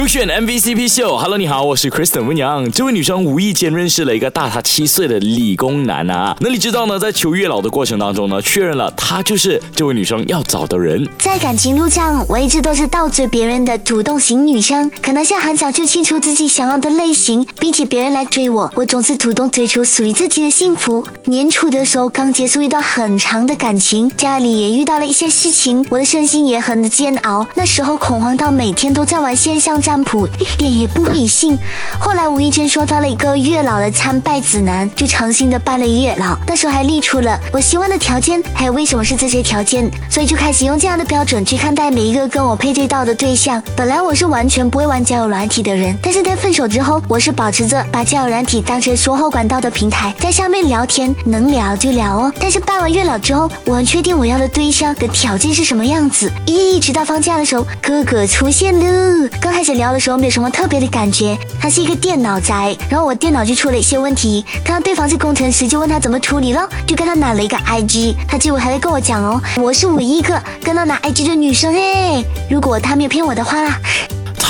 优选 MVCp 秀，Hello，你好，我是 Kristen 温阳。这位女生无意间认识了一个大她七岁的理工男啊。那你知道呢？在求月老的过程当中呢，确认了他就是这位女生要找的人。在感情路上，我一直都是倒追别人的主动型女生，可能是很早就清楚自己想要的类型，并且别人来追我，我总是主动追求属于自己的幸福。年初的时候刚结束一段很长的感情，家里也遇到了一些事情，我的身心也很煎熬。那时候恐慌到每天都在玩线上。占卜一点也不理性。后来无意间说到了一个月老的参拜指南，就诚心的拜了月老。那时候还列出了我希望的条件，还有为什么是这些条件，所以就开始用这样的标准去看待每一个跟我配对到的对象。本来我是完全不会玩交友软体的人，但是在分手之后，我是保持着把交友软体当成说后管道的平台，在上面聊天，能聊就聊哦。但是拜完月老之后，我很确定我要的对象的条件是什么样子。一直到放假的时候，哥哥出现了，刚开始。聊的时候没有什么特别的感觉，他是一个电脑宅，然后我电脑就出了一些问题，看到对方是工程师，就问他怎么处理了，就跟他拿了一个 IG，他结果还会跟我讲哦，我是唯一一个跟他拿 IG 的女生哎，如果他没有骗我的话啦。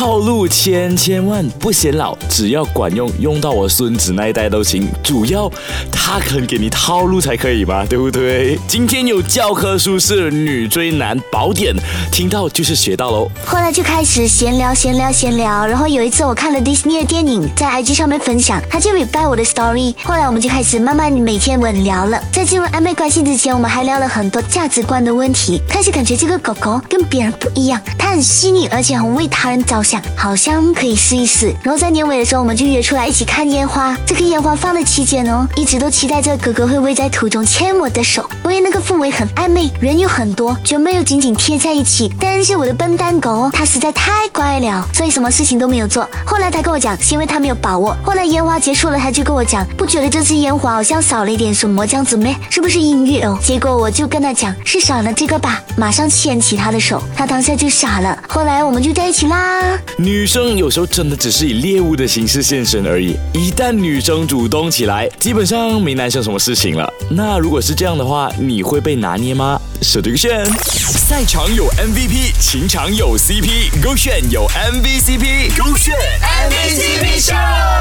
套路千千万不显老，只要管用，用到我孙子那一代都行。主要他肯给你套路才可以吧，对不对？今天有教科书式女追男宝典，听到就是学到喽。后来就开始闲聊，闲聊，闲聊。然后有一次我看了 Disney 的电影，在 IG 上面分享，他就 reply 我的 story。后来我们就开始慢慢每天稳聊了。在进入暧昧关系之前，我们还聊了很多价值观的问题。开始感觉这个狗狗跟别人不一样，它很细腻，而且很为他人着想。想好像可以试一试，然后在年尾的时候，我们就约出来一起看烟花。这个烟花放的期间哦，一直都期待着哥哥会不会在途中牵我的手，因为那个氛围很暧昧，人有很多，就没有紧紧贴在一起。但是我的笨蛋狗，它实在太乖了，所以什么事情都没有做。后来他跟我讲，是因为他没有把握。后来烟花结束了，他就跟我讲，不觉得这次烟花好像少了一点什么这样子咩？是不是音乐哦？结果我就跟他讲，是少了这个吧，马上牵起他的手，他当下就傻了。后来我们就在一起啦。女生有时候真的只是以猎物的形式现身而已。一旦女生主动起来，基本上没男生什么事情了。那如果是这样的话，你会被拿捏吗？手对个炫，赛场有 MVP，情场有 CP，勾选有 MVCp，勾选 MVCp 秀。